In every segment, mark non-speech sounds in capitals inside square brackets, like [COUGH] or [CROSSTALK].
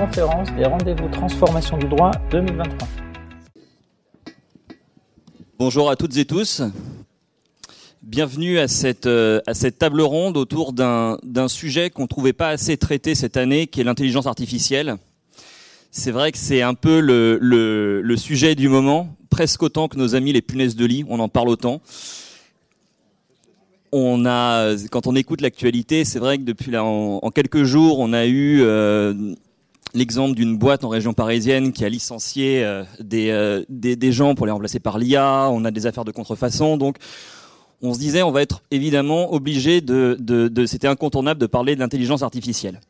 conférence des rendez-vous transformation du droit 2023. Bonjour à toutes et tous. Bienvenue à cette, euh, à cette table ronde autour d'un sujet qu'on ne trouvait pas assez traité cette année, qui est l'intelligence artificielle. C'est vrai que c'est un peu le, le, sujet du moment, presque autant que nos amis les punaises de lit, on en parle autant. On a, quand on écoute l'actualité, c'est vrai que depuis là, en, quelques jours, on a eu euh, l'exemple d'une boîte en région parisienne qui a licencié euh, des, des, des, gens pour les remplacer par l'IA. On a des affaires de contrefaçon, donc on se disait on va être évidemment obligé de, de, de c'était incontournable de parler de l'intelligence artificielle.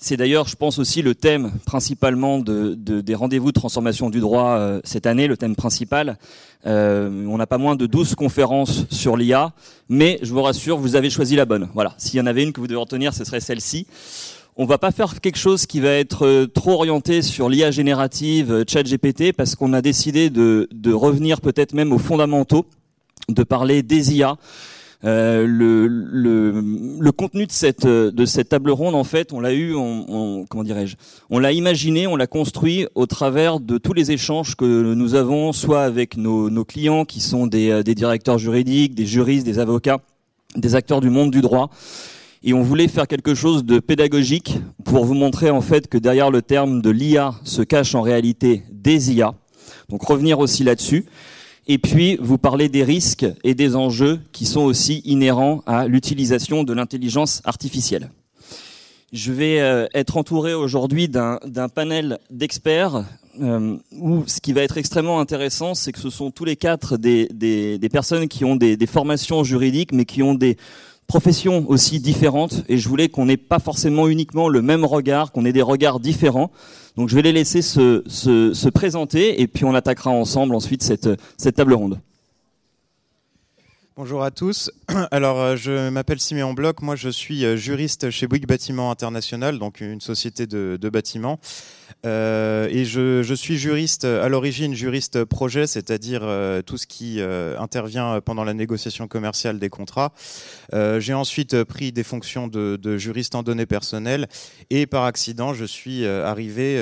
C'est d'ailleurs, je pense aussi, le thème principalement de, de des rendez-vous de transformation du droit euh, cette année, le thème principal. Euh, on n'a pas moins de 12 conférences sur l'IA, mais je vous rassure, vous avez choisi la bonne. Voilà, s'il y en avait une que vous devez retenir, ce serait celle-ci. On va pas faire quelque chose qui va être euh, trop orienté sur l'IA générative, chat GPT, parce qu'on a décidé de, revenir peut-être même aux fondamentaux de parler des IA. Euh, le, contenu de cette table ronde, en fait, on l'a eu, on, comment dirais-je, on l'a imaginé, on l'a construit au travers de tous les échanges que nous avons, soit avec nos, clients qui sont euh, des directeurs juridiques, des juristes, des avocats, des acteurs du monde du droit, et on voulait faire quelque chose de pédagogique pour vous montrer en fait que derrière le terme de l'IA se cache en réalité des IA. Donc revenir aussi là-dessus et puis vous parlez des risques et des enjeux qui sont aussi inhérents à l'utilisation de l'intelligence artificielle. Je vais euh, être entouré aujourd'hui d'un panel d'experts euh, où ce qui va être extrêmement intéressant, c'est que ce sont tous les quatre des, personnes qui ont des, formations juridiques, mais qui ont des professions aussi différentes. Et je voulais qu'on n'ait pas forcément uniquement le même regard, qu'on ait des regards différents. Donc je vais les laisser se, se, se, présenter et puis on attaquera ensemble ensuite cette, cette table ronde. Bonjour à tous. [CLEARS THROAT] Alors, euh, je m'appelle Siméon Bloch. Moi, je suis euh, juriste chez Bouygues Bâtiment International, donc une société de, bâtiments. Euh, et je, suis juriste à l'origine, juriste projet, c'est-à-dire tout ce qui intervient pendant la négociation commerciale des contrats. J'ai ensuite pris des fonctions de, juriste en données personnelles et par accident, je suis arrivé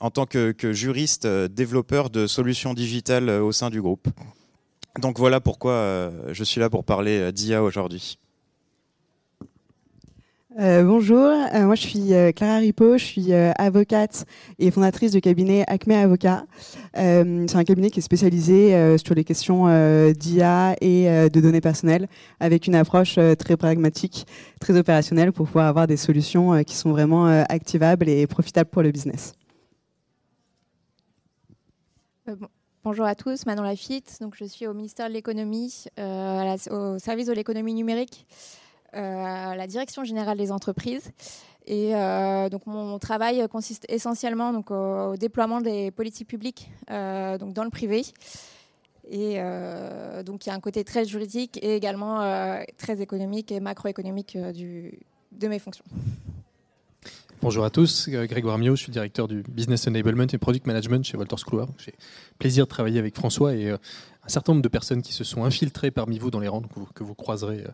en tant que juriste développeur de solutions digitales au sein du groupe. Donc voilà pourquoi euh, je suis là pour parler euh, d'IA aujourd'hui. Euh, bonjour, euh, moi je suis euh, Clara Ripo, je suis avocate et fondatrice du cabinet Acme Avocat. c'est un cabinet qui est spécialisé sur les questions d'IA et de données personnelles avec une approche très pragmatique, très opérationnelle pour pouvoir avoir des solutions qui sont vraiment activables et profitables pour le business. Bon. Bonjour à tous, Manon Lafitte. Donc, je suis au ministère de l'économie, euh, au service de l'économie numérique, euh, à la direction générale des entreprises. Et euh, donc, mon travail consiste essentiellement donc, au, déploiement des politiques publiques donc dans le privé. Et donc, il y a un côté très juridique et également très économique et macroéconomique de mes fonctions. Bonjour à tous, Grégoire Mio, je suis directeur du Business Enablement et Product Management chez Walters Kluwer. J'ai plaisir de travailler avec François et euh, un certain nombre de personnes qui se sont infiltrées parmi vous dans les rangs que vous, croiserez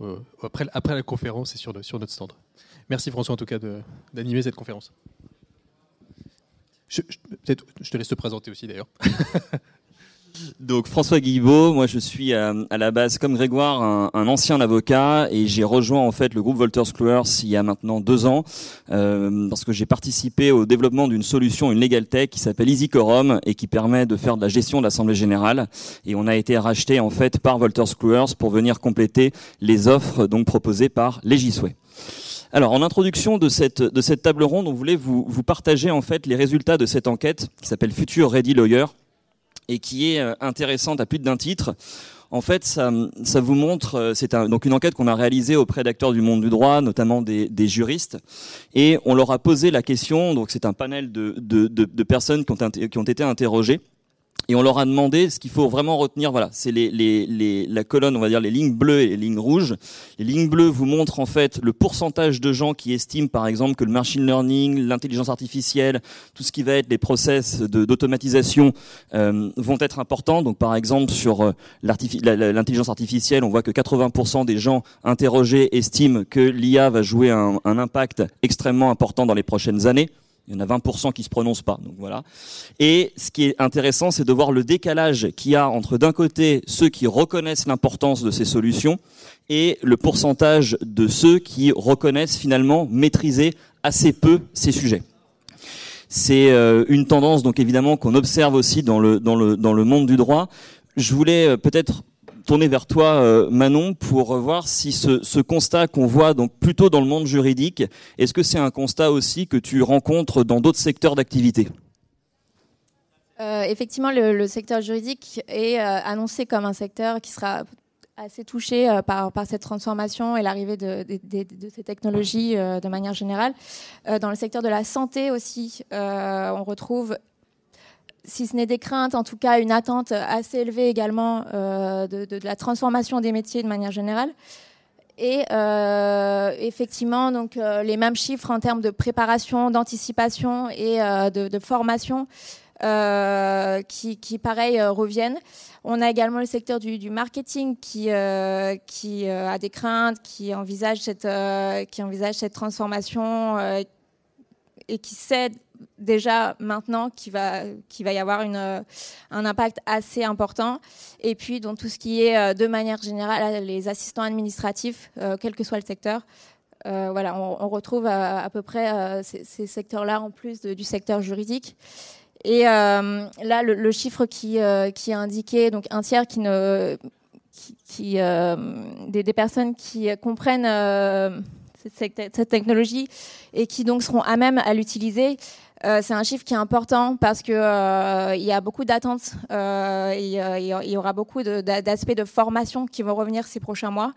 euh, après, après, la conférence et sur, sur, notre stand. Merci François en tout cas d'animer cette conférence. Je, je, je te laisse te présenter aussi d'ailleurs. [LAUGHS] Donc François Guibaud, moi je suis à, à la base comme Grégoire un, ancien avocat et j'ai rejoint en fait le groupe Wolters Kluwer il y a maintenant deux ans euh, parce que j'ai participé au développement d'une solution, une legal tech qui s'appelle EasyQuorum et qui permet de faire de la gestion de l'assemblée générale et on a été racheté en fait par Wolters Kluwer pour venir compléter les offres donc proposées par Legisway. Alors, en introduction de cette, de cette table ronde, on voulait vous, vous partager en fait les résultats de cette enquête qui s'appelle Future Ready Lawyer et qui est euh, intéressante à plus d'un titre. En fait, ça, vous montre, euh, c'est donc une enquête qu'on a réalisée auprès d'acteurs du monde du droit, notamment des, juristes, et on leur a posé la question. Donc, c'est un panel de, personnes qui ont été interrogées et on leur a demandé ce qu'il faut vraiment retenir. Voilà, c'est les, les, les, la colonne, on va dire les lignes bleues et les lignes rouges. Les lignes bleues vous montrent en fait le pourcentage de gens qui estiment, par exemple, que le machine learning, l'intelligence artificielle, tout ce qui va être les process d'automatisation euh, vont être importants. Donc, par exemple, sur euh, l'intelligence artificielle, on voit que 80% des gens interrogés estiment que l'IA va jouer un, un impact extrêmement important dans les prochaines années. Il y en a 20% qui se prononcent pas. Donc voilà. Et ce qui est intéressant, c'est de voir le décalage qu'il y a entre d'un côté ceux qui reconnaissent l'importance de ces solutions et le pourcentage de ceux qui reconnaissent finalement maîtriser assez peu ces sujets. C'est euh, une tendance donc évidemment qu'on observe aussi dans le dans le dans le monde du droit. Je voulais euh, peut-être tourner vers toi, euh, Manon, pour voir si ce, constat qu'on voit donc plutôt dans le monde juridique, est-ce que c'est un constat aussi que tu rencontres dans d'autres secteurs d'activité? Euh, Effectivement, le, secteur juridique est euh, annoncé comme un secteur qui sera assez touché par, cette transformation et l'arrivée de, de, ces technologies de manière générale. dans le secteur de la santé aussi, on retrouve si ce n'est des craintes, en tout cas une attente assez élevée également euh, de, de, de, la transformation des métiers de manière générale. Et euh, effectivement, donc euh, les mêmes chiffres en termes de préparation, d'anticipation et euh, de, de, formation euh, qui, qui, pareil, reviennent. On a également le secteur du, du marketing qui, qui a des craintes, qui envisage cette, qui envisage cette transformation et qui sait déjà maintenant qu'il va, va y avoir une, euh, un impact assez important. Et puis, dans tout ce qui est, euh, de manière générale, les assistants administratifs, euh, quel que soit le secteur, voilà, on, retrouve à, peu près ces, secteurs-là en plus du secteur juridique. Et là, le, chiffre qui, qui est indiqué, donc un tiers qui ne, qui, des, personnes qui comprennent cette, technologie et qui donc seront à même à l'utiliser. Euh, c'est un chiffre qui est important parce que euh, il y a beaucoup d'attentes, euh, il, il, y aura beaucoup d'aspects de, de, formation qui vont revenir ces prochains mois.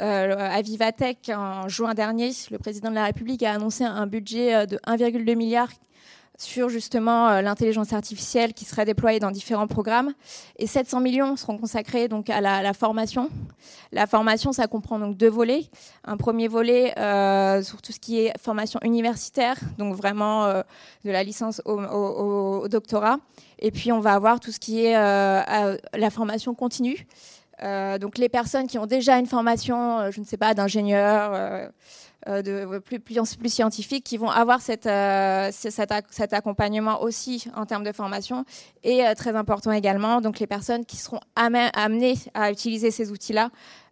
Euh, à Vivatech, en juin dernier, le président de la République a annoncé un budget de 1,2 milliard sur justement euh, l'intelligence artificielle qui serait déployée dans différents programmes. Et 700 millions seront consacrés donc à la, formation. La formation, ça comprend donc deux volets. Un premier volet euh, sur tout ce qui est formation universitaire, donc vraiment euh, de la licence au, doctorat. Et puis on va avoir tout ce qui est la formation continue. Donc les personnes qui ont déjà une formation, je ne sais pas, d'ingénieur de plus, plus, plus, scientifiques qui vont avoir euh, cet, cet, accompagnement aussi en termes de formation et euh, très important également donc les personnes qui seront amenées à utiliser ces outils-là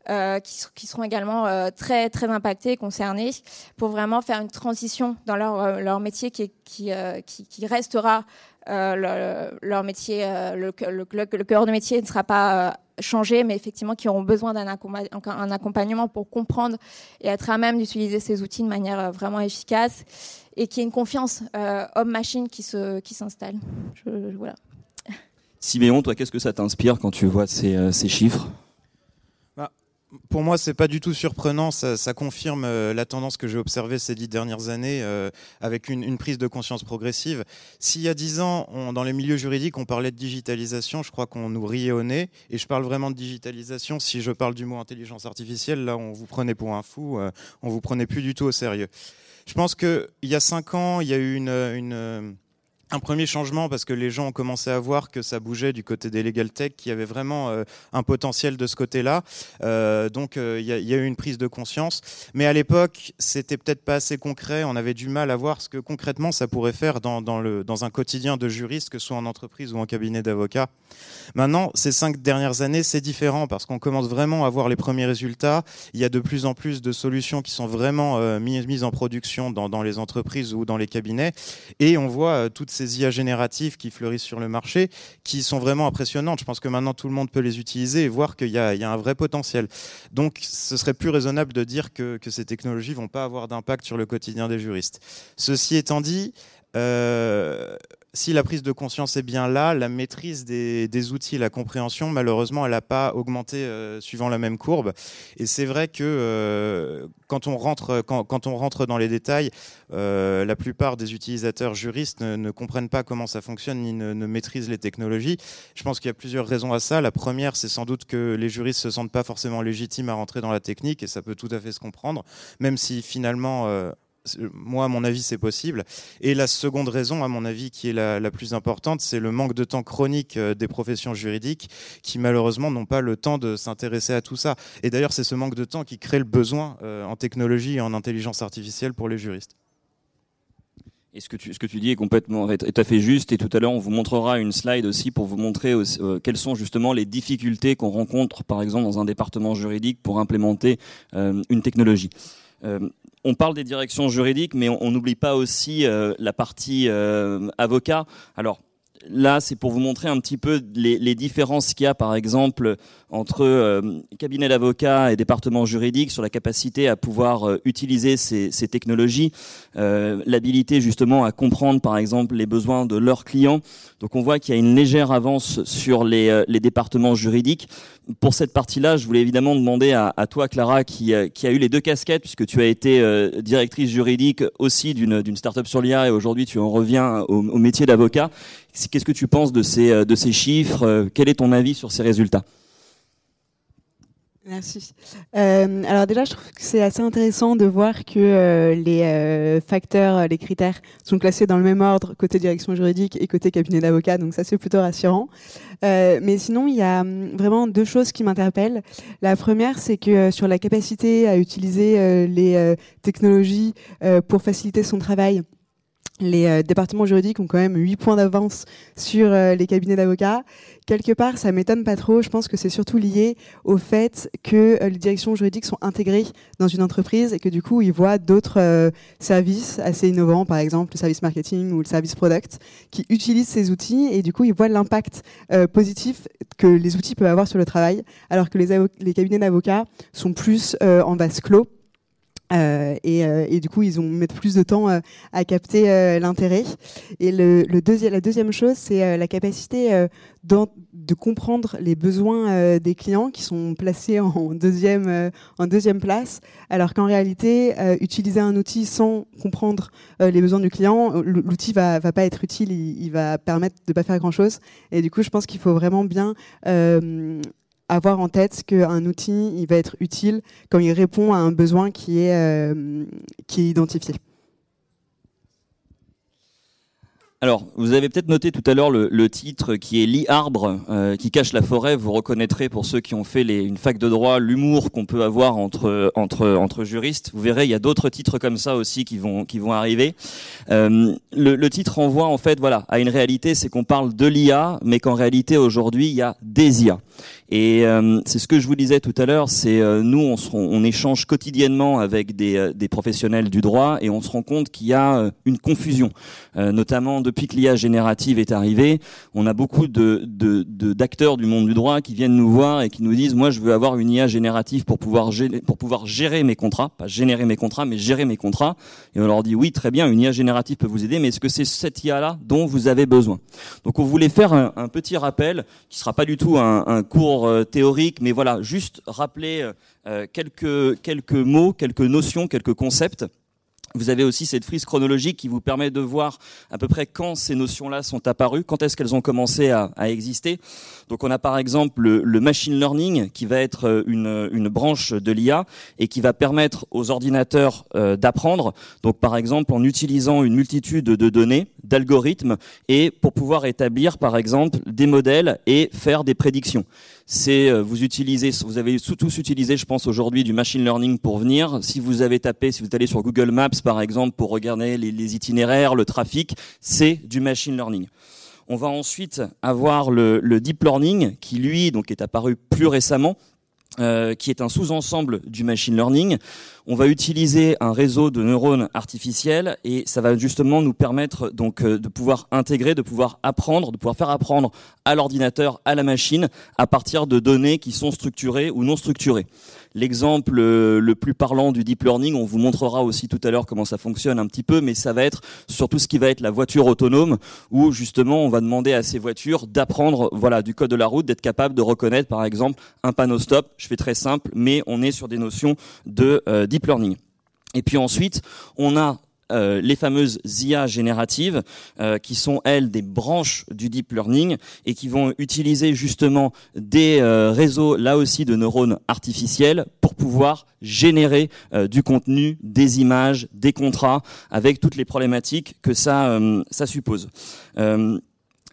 euh, qui, seront également euh, très très impactés, concernés, pour vraiment faire une transition dans leur, métier qui, qui, qui, restera euh, le, leur métier, euh, le, le, le, cœur de métier ne sera pas euh, changé, mais effectivement qui auront besoin d'un un accompagnement pour comprendre et être à même d'utiliser ces outils de manière vraiment efficace et qu'il y ait une confiance homme-machine qui se qui s'installe. Voilà. Siméon, toi, qu'est-ce que ça t'inspire quand tu vois ces, ces chiffres? Pour moi, c'est pas du tout surprenant. Ça, confirme euh, la tendance que j'ai observée ces dix dernières années, euh, avec une, prise de conscience progressive. S'il y a dix ans, dans les milieux juridiques, on parlait de digitalisation, je crois qu'on nous riait au nez. Et je parle vraiment de digitalisation. Si je parle du mot intelligence artificielle, là, on vous prenait pour un fou. Euh, on vous prenait plus du tout au sérieux. Je pense que il y a cinq ans, il y a eu une un premier changement parce que les gens ont commencé à voir que ça bougeait du côté des legal tech, qui avait vraiment euh, un potentiel de ce côté-là. Euh, donc euh, il y, y, a eu une prise de conscience. Mais à l'époque, c'était peut-être pas assez concret. On avait du mal à voir ce que concrètement ça pourrait faire dans, dans, le, dans un quotidien de juriste, que ce soit en entreprise ou en cabinet d'avocat. Maintenant, ces cinq dernières années, c'est différent parce qu'on commence vraiment à voir les premiers résultats. Il y a de plus en plus de solutions qui sont vraiment mises, mises en production dans, dans les entreprises ou dans les cabinets. Et on voit toutes ces IA génératives qui fleurissent sur le marché, qui sont vraiment impressionnantes. Je pense que maintenant tout le monde peut les utiliser et voir qu'il y, a un vrai potentiel. Donc ce serait plus raisonnable de dire que, que ces technologies vont pas avoir d'impact sur le quotidien des juristes. Ceci étant dit, euh, si la prise de conscience est bien là, la maîtrise des, outils, la compréhension, malheureusement, elle n'a pas augmenté euh, suivant la même courbe. Et c'est vrai que euh, quand, on rentre, dans les détails, euh, la plupart des utilisateurs juristes ne, ne, comprennent pas comment ça fonctionne ni ne, ne maîtrisent les technologies. Je pense qu'il y a plusieurs raisons à ça. La première, c'est sans doute que les juristes se sentent pas forcément légitimes à rentrer dans la technique, et ça peut tout à fait se comprendre, même si finalement moi, à mon avis, c'est possible. Et la seconde raison, à mon avis, qui est la, plus importante, c'est le manque de temps chronique euh, des professions juridiques qui, malheureusement, n'ont pas le temps de s'intéresser à tout ça. Et d'ailleurs, c'est ce manque de temps qui crée le besoin euh, en technologie et en intelligence artificielle pour les juristes. Et ce que tu, ce que tu dis est complètement est tout à fait juste. Et tout à l'heure, on vous montrera une slide aussi pour vous montrer euh, quelles sont justement les difficultés qu'on rencontre, par exemple, dans un département juridique pour implémenter une technologie. Euh, on parle des directions juridiques, mais on n'oublie pas aussi la partie avocat. Alors, là, c'est pour vous montrer un petit peu les, différences qu'il y a, par exemple, entre euh, cabinet d'avocats et département juridique sur la capacité à pouvoir euh, utiliser ces, technologies, euh, l'habilité justement à comprendre, par exemple, les besoins de leurs clients. Donc, on voit qu'il y a une légère avance sur les, départements juridiques. Pour cette partie-là, je voulais évidemment demander à, toi, Clara, qui, a eu les deux casquettes, puisque tu as été directrice juridique aussi d'une start-up sur l'IA et aujourd'hui tu en reviens au métier d'avocat. Qu'est-ce que tu penses de ces, de ces chiffres Quel est ton avis sur ces résultats? Merci. Euh, alors déjà, je trouve que c'est assez intéressant de voir que euh, les euh, facteurs, les critères sont classés dans le même ordre côté direction juridique et côté cabinet d'avocat, donc ça c'est plutôt rassurant. Euh, mais sinon, il y a hum, vraiment deux choses qui m'interpellent. La première, c'est que euh, sur la capacité à utiliser euh, les technologies pour faciliter son travail, les euh, départements juridiques ont quand même 8 points d'avance sur euh, les cabinets d'avocats. Quelque part, ça m'étonne pas trop. Je pense que c'est surtout lié au fait que euh, les directions juridiques sont intégrées dans une entreprise et que du coup, ils voient d'autres services assez innovants, par exemple le service marketing ou le service product, qui utilisent ces outils et du coup, ils voient l'impact positif que les outils peuvent avoir sur le travail, alors que les, cabinets d'avocats sont plus en vase clos euh, et, euh, et, du coup, ils ont mettre plus de temps euh, à capter l'intérêt. Et la deuxième chose, c'est la capacité de comprendre les besoins des clients qui sont placés en deuxième, en deuxième place, alors qu'en réalité, utiliser un outil sans comprendre les besoins du client, l'outil va, va pas être utile, il, il, va permettre de pas faire grand chose. Et du coup, je pense qu'il faut vraiment bien avoir en tête qu'un outil il va être utile quand il répond à un besoin qui est, euh, qui est identifié. Alors, vous avez peut-être noté tout à l'heure le, titre qui est Lit-arbre, euh, qui cache la forêt. Vous reconnaîtrez pour ceux qui ont fait une fac de droit l'humour qu'on peut avoir entre, entre, entre juristes. Vous verrez, il y a d'autres titres comme ça aussi qui vont, qui vont arriver. Euh, le, le, titre renvoie en fait voilà, à une réalité, c'est qu'on parle de l'IA, mais qu'en réalité aujourd'hui, il y a des IA. Et euh, c'est ce que je vous disais tout à l'heure, c'est euh, nous, on, échange quotidiennement avec des, euh, des, professionnels du droit et on se rend compte qu'il y a une confusion, notamment depuis que l'IA générative est arrivée. On a beaucoup d'acteurs du monde du droit qui viennent nous voir et qui nous disent, moi, je veux avoir une IA générative pour pouvoir gérer, pour pouvoir gérer mes contrats, pas générer mes contrats, mais gérer mes contrats. Et on leur dit, oui, très bien, une IA générative peut vous aider, mais est-ce que c'est cette IA-là dont vous avez besoin? Donc, on voulait faire un, petit rappel qui sera pas du tout un cours euh, théorique, mais voilà, juste rappeler euh, euh, quelques, quelques mots, quelques notions, quelques concepts. Vous avez aussi cette frise chronologique qui vous permet de voir à peu près quand ces notions-là sont apparues, quand est-ce qu'elles ont commencé à, exister. Donc on a par exemple le, machine learning qui va être une, une branche de l'IA et qui va permettre aux ordinateurs d'apprendre. Donc par exemple en utilisant une multitude de données, d'algorithmes et pour pouvoir établir par exemple des modèles et faire des prédictions c'est euh, vous utilisez, vous avez tous utilisé, je pense aujourd'hui, du machine learning pour venir. Si vous avez tapé, si vous allez sur Google Maps par exemple pour regarder les, itinéraires, le trafic, c'est du machine learning. On va ensuite avoir le, le, deep learning qui lui donc est apparu plus récemment, euh, qui est un sous-ensemble du machine learning. On va utiliser un réseau de neurones artificiels et ça va justement nous permettre donc euh, de pouvoir intégrer, de pouvoir apprendre, de pouvoir faire apprendre à l'ordinateur, à la machine, à partir de données qui sont structurées ou non structurées. L'exemple euh, le plus parlant du deep learning, on vous montrera aussi tout à l'heure comment ça fonctionne un petit peu, mais ça va être sur tout ce qui va être la voiture autonome, où justement on va demander à ces voitures d'apprendre voilà du code de la route, d'être capable de reconnaître par exemple un panneau stop. Je fais très simple, mais on est sur des notions de euh, deep learning. Et puis ensuite, on a euh, les fameuses IA génératives, euh, qui sont elles des branches du deep learning et qui vont utiliser justement des euh, réseaux là aussi de neurones artificiels pour pouvoir générer euh, du contenu, des images, des contrats, avec toutes les problématiques que ça ça suppose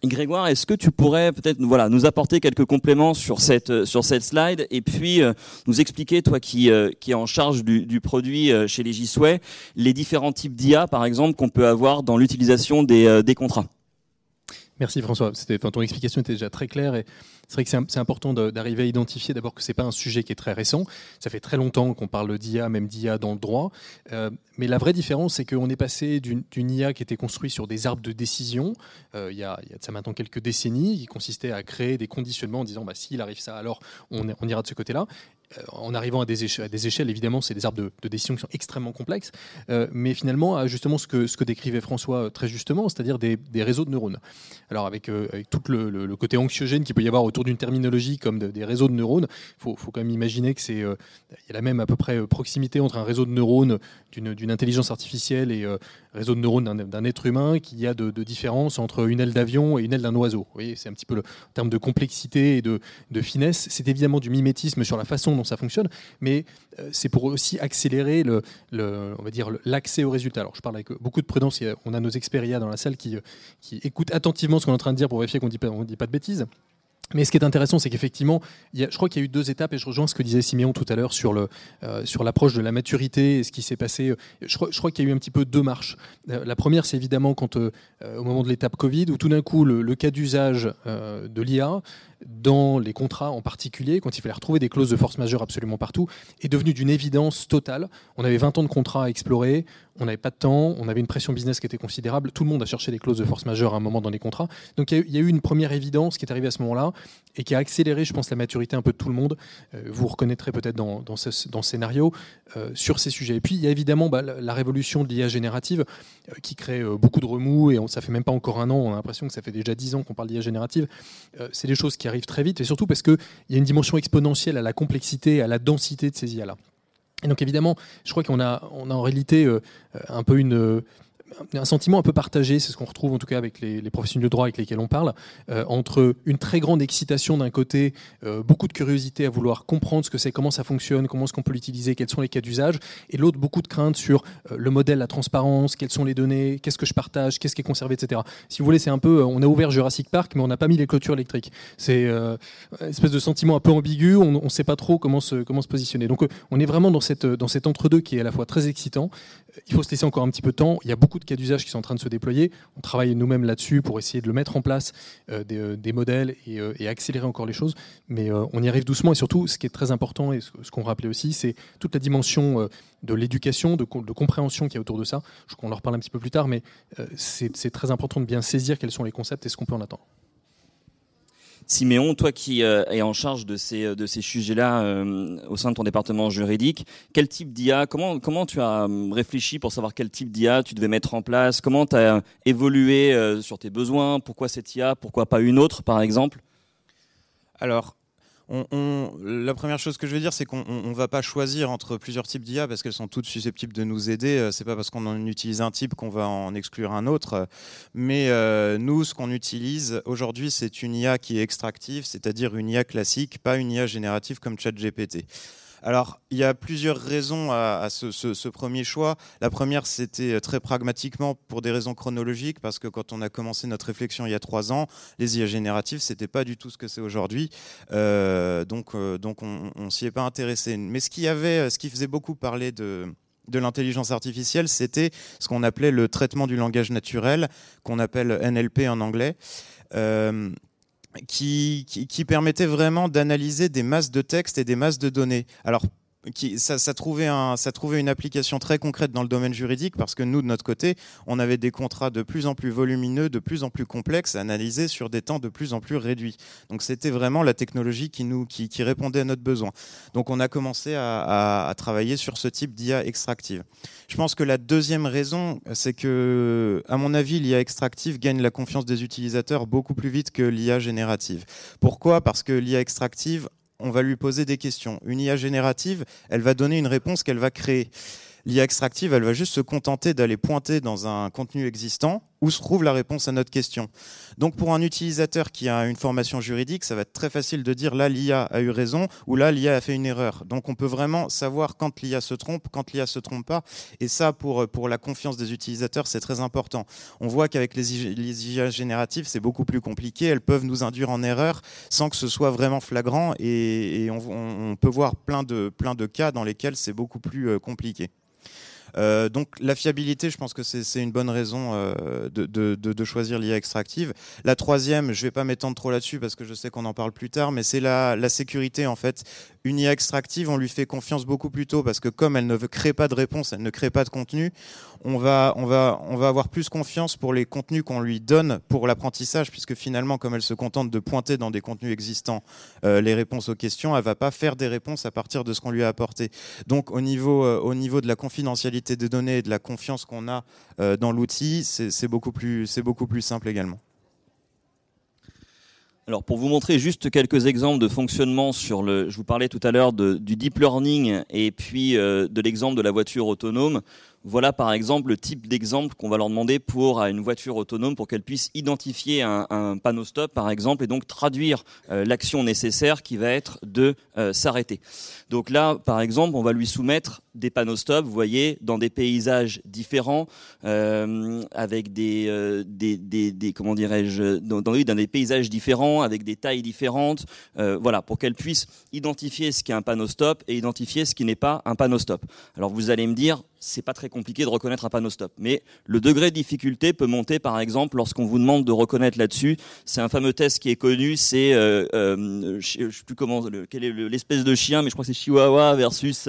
Grégoire, est-ce que tu pourrais peut-être voilà, nous apporter quelques compléments sur cette, sur cette slide et puis nous expliquer, toi qui, qui es en charge du, du produit chez les Gisway, les différents types d'IA, par exemple, qu'on peut avoir dans l'utilisation des, des contrats? Merci François. C'était, ton explication était déjà très claire et c'est vrai que c'est important d'arriver à identifier d'abord que c'est pas un sujet qui est très récent. Ça fait très longtemps qu'on parle d'IA, même d'IA dans le droit. Euh, mais la vraie différence, c'est qu'on est passé d'une IA qui était construite sur des arbres de décision, euh, il, y a, ça maintenant quelques décennies, qui consistait à créer des conditionnements en disant bah, s'il arrive ça, alors on, ira de ce côté-là en arrivant à des, échelles, à évidemment, c'est des arbres de, décision qui sont extrêmement complexes, euh, mais finalement, justement ce que, ce que décrivait François très justement, c'est-à-dire des, des, réseaux de neurones. Alors, avec, avec tout le, le, côté anxiogène qu'il peut y avoir autour d'une terminologie comme des réseaux de neurones, il faut, faut, quand même imaginer que c'est, il y a la même à peu près proximité entre un réseau de neurones d'une intelligence artificielle et euh, réseau de neurones d'un être humain qu'il y a de, différence entre une aile d'avion et une aile d'un oiseau. Vous voyez, c'est un petit peu le terme de complexité et de, finesse. C'est évidemment du mimétisme sur la façon dont ça fonctionne, mais euh, c'est pour aussi accélérer le, on va dire l'accès aux résultats. Alors je parle avec beaucoup de prudence. On a nos experts dans la salle qui, qui écoutent attentivement ce qu'on est en train de dire pour vérifier qu'on ne dit pas de bêtises. Mais ce qui est intéressant, c'est qu'effectivement, je crois qu'il y a eu deux étapes, et je rejoins ce que disait Siméon tout à l'heure sur le euh, sur l'approche de la maturité et ce qui s'est passé. Je crois, je crois qu'il y a eu un petit peu deux marches. Euh, la première, c'est évidemment quand euh, au moment de l'étape Covid, où tout d'un coup le cas d'usage de l'IA dans les contrats en particulier, quand il fallait retrouver des clauses de force majeure absolument partout, est devenu d'une évidence totale. On avait 20 ans de contrats à explorer, on n'avait pas de temps, on avait une pression business qui était considérable, tout le monde a cherché des clauses de force majeure à un moment dans les contrats. Donc il y, a eu une première évidence qui est arrivée à ce moment-là et qui a accéléré, je pense, la maturité un peu de tout le monde. Euh, vous reconnaîtrez peut-être dans, ce, scénario euh, sur ces sujets. Et puis il y a évidemment bah, la, révolution de l'IA générative euh, qui crée beaucoup de remous et on, ça fait même pas encore un an, on a l'impression que ça fait déjà 10 ans qu'on parle d'IA générative. c'est des choses qui arrivent très vite et surtout parce qu'il y a une dimension exponentielle à la complexité, à la densité de ces IA-là. Et donc évidemment, je crois qu'on a, en réalité un peu une, un sentiment un peu partagé, c'est ce qu'on retrouve en tout cas avec les, professionnels de droit avec lesquels on parle, euh, entre une très grande excitation d'un côté, euh, beaucoup de curiosité à vouloir comprendre ce que c'est, comment ça fonctionne, comment est-ce qu'on peut l'utiliser, quels sont les cas d'usage, et l'autre beaucoup de crainte sur euh, le modèle, la transparence, quelles sont les données, qu'est-ce que je partage, qu'est-ce qui est conservé, etc. Si vous voulez, c'est un peu, on a ouvert Jurassic Park, mais on n'a pas mis les clôtures électriques. C'est une espèce de sentiment un peu ambigu, on ne sait pas trop comment se, comment se positionner. Donc on est vraiment dans, cette, dans cet entre-deux qui est à la fois très excitant. Il faut se laisser encore un petit peu de temps. Il y a beaucoup de cas d'usage qui sont en train de se déployer. On travaille nous-mêmes là-dessus pour essayer de le mettre en place, euh, euh, des, modèles euh, et, accélérer encore les choses. Mais on y arrive doucement et surtout, ce qui est très important et ce, qu'on rappelait aussi, c'est toute la dimension de l'éducation, de, compréhension qui est autour de ça. Je crois qu'on en reparle un petit peu plus tard, mais c'est très important de bien saisir quels sont les concepts et ce qu'on peut en attendre. Siméon, toi qui euh, es en charge de ces, euh, de ces sujets-là euh, au sein de ton département juridique, quel type d'IA, comment, comment tu as réfléchi pour savoir quel type d'IA tu devais mettre en place? Comment tu as évolué sur tes besoins? Pourquoi cette IA Pourquoi pas une autre, par exemple? Alors, la première chose que je veux dire, c'est qu'on ne va pas choisir entre plusieurs types d'IA parce qu'elles sont toutes susceptibles de nous aider. Euh, c'est pas parce qu'on en utilise un type qu'on va en exclure un autre. Mais euh, nous, ce qu'on utilise aujourd'hui, c'est une IA qui est extractive, c'est-à-dire une IA classique, pas une IA générative comme ChatGPT. Alors, il y a plusieurs raisons à, ce, premier choix. La première, c'était euh, très pragmatiquement pour des raisons chronologiques, parce que quand on a commencé notre réflexion il y a trois ans, les IA génératives, c'était pas du tout ce que c'est aujourd'hui. Euh, donc, euh, donc, on, on s'y est pas intéressé. Mais ce qui avait, ce qui faisait beaucoup parler de l'intelligence artificielle, c'était ce qu'on appelait le traitement du langage naturel, qu'on appelle NLP en anglais qui, qui, permettait vraiment d'analyser des masses de textes et des masses de données. Alors, ça, trouvait un, ça trouvait une application très concrète dans le domaine juridique parce que nous, de notre côté, on avait des contrats de plus en plus volumineux, de plus en plus complexes à analyser sur des temps de plus en plus réduits. Donc c'était vraiment la technologie qui, nous, qui, qui, répondait à notre besoin. Donc on a commencé à, à, à travailler sur ce type d'IA extractive. Je pense que la deuxième raison, c'est que, à mon avis, l'IA extractive gagne la confiance des utilisateurs beaucoup plus vite que l'IA générative. Pourquoi? Parce que l'IA extractive, on va lui poser des questions. Une IA générative, elle va donner une réponse qu'elle va créer. L'IA extractive, elle va juste se contenter d'aller pointer dans un contenu existant où se trouve la réponse à notre question. Donc pour un utilisateur qui a une formation juridique, ça va être très facile de dire là l'IA a eu raison ou là l'IA a fait une erreur. Donc on peut vraiment savoir quand l'IA se trompe, quand l'IA se trompe pas. Et ça, pour, pour la confiance des utilisateurs, c'est très important. On voit qu'avec les, IA génératives, c'est beaucoup plus compliqué. Elles peuvent nous induire en erreur sans que ce soit vraiment flagrant. Et, on, peut voir plein de, plein de cas dans lesquels c'est beaucoup plus euh, compliqué. Euh, donc la fiabilité, je pense que c'est une bonne raison euh, de, de, de, choisir l'IA extractive. La troisième, je ne vais pas m'étendre trop là-dessus parce que je sais qu'on en parle plus tard, mais c'est la, la, sécurité en fait. Une IA extractive, on lui fait confiance beaucoup plus tôt parce que comme elle ne crée pas de réponse, elle ne crée pas de contenu, on va, avoir plus confiance pour les contenus qu'on lui donne pour l'apprentissage, puisque finalement, comme elle se contente de pointer dans des contenus existants euh, les réponses aux questions, elle va pas faire des réponses à partir de ce qu'on lui a apporté. Donc au niveau, au niveau de la confidentialité des données et de la confiance qu'on a euh, dans l'outil, c'est beaucoup, beaucoup plus simple également. Alors pour vous montrer juste quelques exemples de fonctionnement sur le, je vous parlais tout à l'heure du deep learning et puis euh, de l'exemple de la voiture autonome. Voilà par exemple le type d'exemple qu'on va leur demander pour une voiture autonome pour qu'elle puisse identifier un, panneau stop par exemple et donc traduire euh, l'action nécessaire qui va être de euh, s'arrêter. Donc là par exemple on va lui soumettre des panneaux stop, vous voyez, dans des paysages différents, euh, avec des, comment dirais-je, dans, des paysages différents, avec des tailles différentes, voilà, pour qu'elle puisse identifier ce qui est un panneau stop et identifier ce qui n'est pas un panneau stop. Alors vous allez me dire, c'est pas très compliqué de reconnaître un panneau stop. Mais le degré de difficulté peut monter, par exemple, lorsqu'on vous demande de reconnaître là-dessus. C'est un fameux test qui est connu, c'est, euh, euh, je sais plus comment, quelle est l'espèce de chien, mais je crois que c'est Chihuahua versus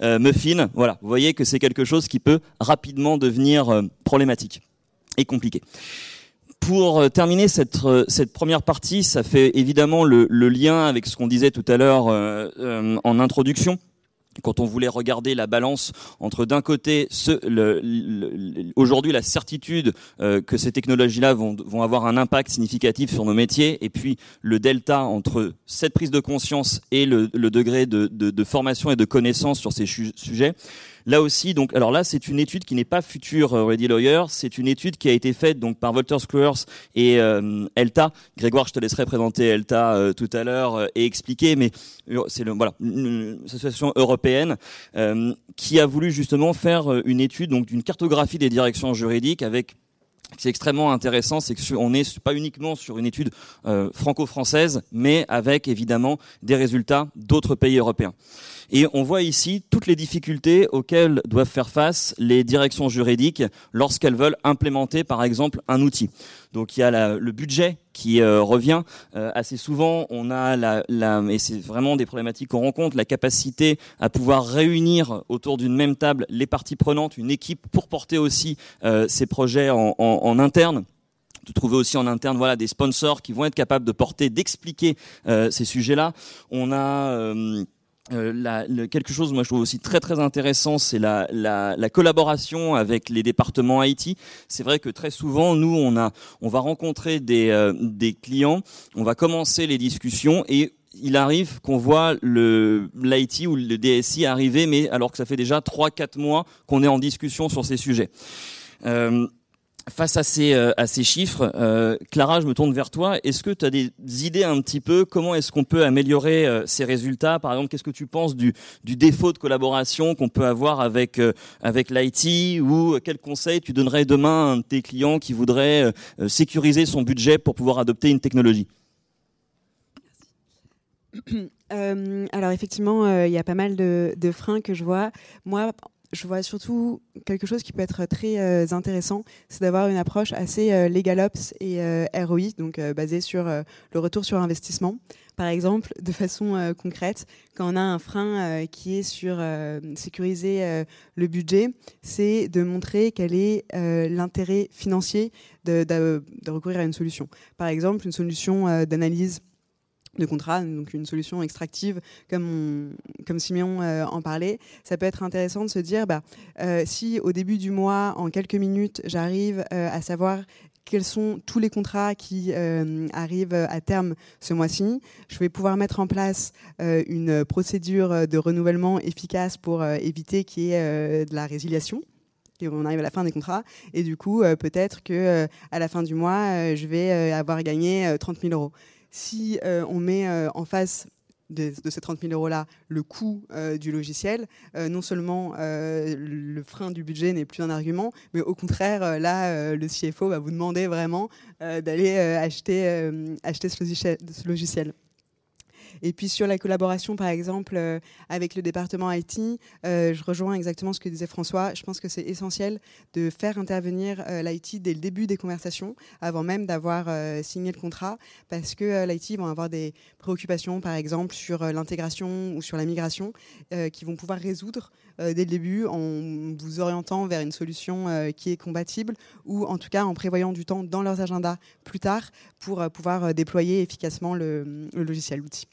euh, Muffin. Voilà, vous voyez que c'est quelque chose qui peut rapidement devenir euh, problématique et compliqué. Pour terminer cette, première partie, ça fait évidemment le lien avec ce qu'on disait tout à l'heure en introduction quand on voulait regarder la balance entre d'un côté aujourd'hui la certitude euh, que ces technologies-là vont, vont, avoir un impact significatif sur nos métiers, et puis le delta entre cette prise de conscience et le, degré de, de, de, formation et de connaissance sur ces sujets, Là aussi, donc, alors là, c'est une étude qui n'est pas future euh, Ready Lawyer, c'est une étude qui a été faite donc par Walter Screwers et euh, Elta. Grégoire, je te laisserai présenter Elta euh, tout à l'heure et expliquer, mais c'est le, voilà une, association européenne qui a voulu justement faire une étude donc d'une cartographie des directions juridiques avec c'est extrêmement intéressant, c'est que on n'est pas uniquement sur une étude franco-française, mais avec évidemment des résultats d'autres pays européens. Et on voit ici toutes les difficultés auxquelles doivent faire face les directions juridiques lorsqu'elles veulent implémenter, par exemple, un outil. Donc il y a le budget qui euh, revient euh, assez souvent. On a la, et c'est vraiment des problématiques qu'on rencontre, la capacité à pouvoir réunir autour d'une même table les parties prenantes, une équipe pour porter aussi euh, ces projets en, interne de trouver aussi en interne voilà des sponsors qui vont être capables de porter d'expliquer ces sujets-là on a la, quelque chose moi je trouve aussi très très intéressant c'est la, la, la, collaboration avec les départements IT c'est vrai que très souvent nous on a on va rencontrer des, euh, des clients on va commencer les discussions et il arrive qu'on voit le l'IT ou le DSI arriver mais alors que ça fait déjà trois quatre mois qu'on est en discussion sur ces sujets. Euh, Face à ces, euh, chiffres, euh, Clara, je me tourne vers toi. Est-ce que tu as des idées un petit peu? Comment est-ce qu'on peut améliorer euh, ces résultats? Par exemple, qu'est-ce que tu penses du, du défaut de collaboration qu'on peut avoir avec, avec l'IT Ou quel conseil tu donnerais demain à un de tes clients qui voudrait sécuriser son budget pour pouvoir adopter une technologie? Alors effectivement, il y a pas mal de, de, freins que je vois. Moi, je vois surtout quelque chose qui peut être très euh, intéressant, c'est d'avoir une approche assez euh, legal ops et euh, ROI, donc basée sur le retour sur investissement. Par exemple, de façon concrète, quand on a un frein qui est sur sécuriser le budget, c'est de montrer quel est l'intérêt financier de, recourir à une solution. Par exemple, une solution d'analyse de contrat, donc une solution extractive comme, comme Siméon euh, en parlait, ça peut être intéressant de se dire, bah, euh, si au début du mois, en quelques minutes, j'arrive euh, à savoir quels sont tous les contrats qui arrivent à terme ce mois-ci, je vais pouvoir mettre en place une procédure de renouvellement efficace pour éviter qu'il y ait de la résiliation Et on arrive à la fin des contrats et du coup peut-être que à la fin du mois je vais avoir gagné 30 000 euros. Si on met en face de, ces 30 000 euros-là le coût euh, du logiciel, euh, non seulement euh, le frein du budget n'est plus un argument, mais au contraire, là, le CFO va vous demander vraiment d'aller acheter, acheter ce logiciel. Et puis sur la collaboration, par exemple, euh, avec le département IT, euh, je rejoins exactement ce que disait François. Je pense que c'est essentiel de faire intervenir euh, l'IT dès le début des conversations, avant même d'avoir signé le contrat, parce que l'IT vont avoir des préoccupations, par exemple, sur l'intégration ou sur la migration, qui vont pouvoir résoudre dès le début en vous orientant vers une solution qui est compatible ou en tout cas en prévoyant du temps dans leurs agendas plus tard pour pouvoir déployer efficacement le, logiciel, l'outil.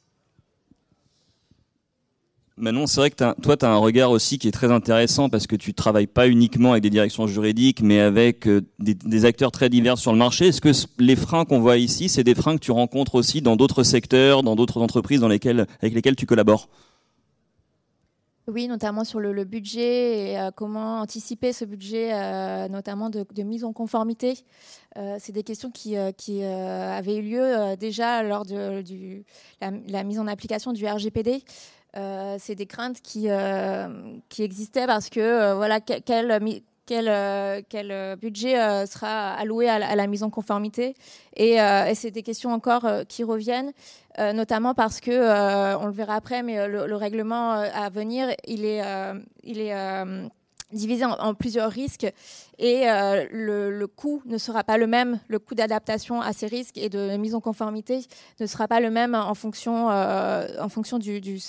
Manon, c'est vrai que toi, tu as un regard aussi qui est très intéressant parce que tu travailles pas uniquement avec des directions juridiques, mais avec euh, des, acteurs très divers sur le marché. Est-ce que les freins qu'on voit ici, c'est des freins que tu rencontres aussi dans d'autres secteurs, dans d'autres entreprises avec lesquelles tu collabores? Oui, notamment sur le, budget et euh, comment anticiper ce budget, euh, notamment de, mise en conformité. c'est des questions qui, avaient eu lieu déjà lors de la, mise en application du RGPD. Euh, c'est des craintes qui, euh, existaient parce que euh, voilà quel, quel, quel, budget sera alloué à la, mise en conformité. Et, c'est des questions encore qui reviennent notamment parce que on le verra après mais le, le règlement à venir il est il est divisé en, plusieurs risques et euh, le, coût ne sera pas le même, le coût d'adaptation à ces risques et de mise en conformité ne sera pas le même en fonction, euh, en fonction du, du,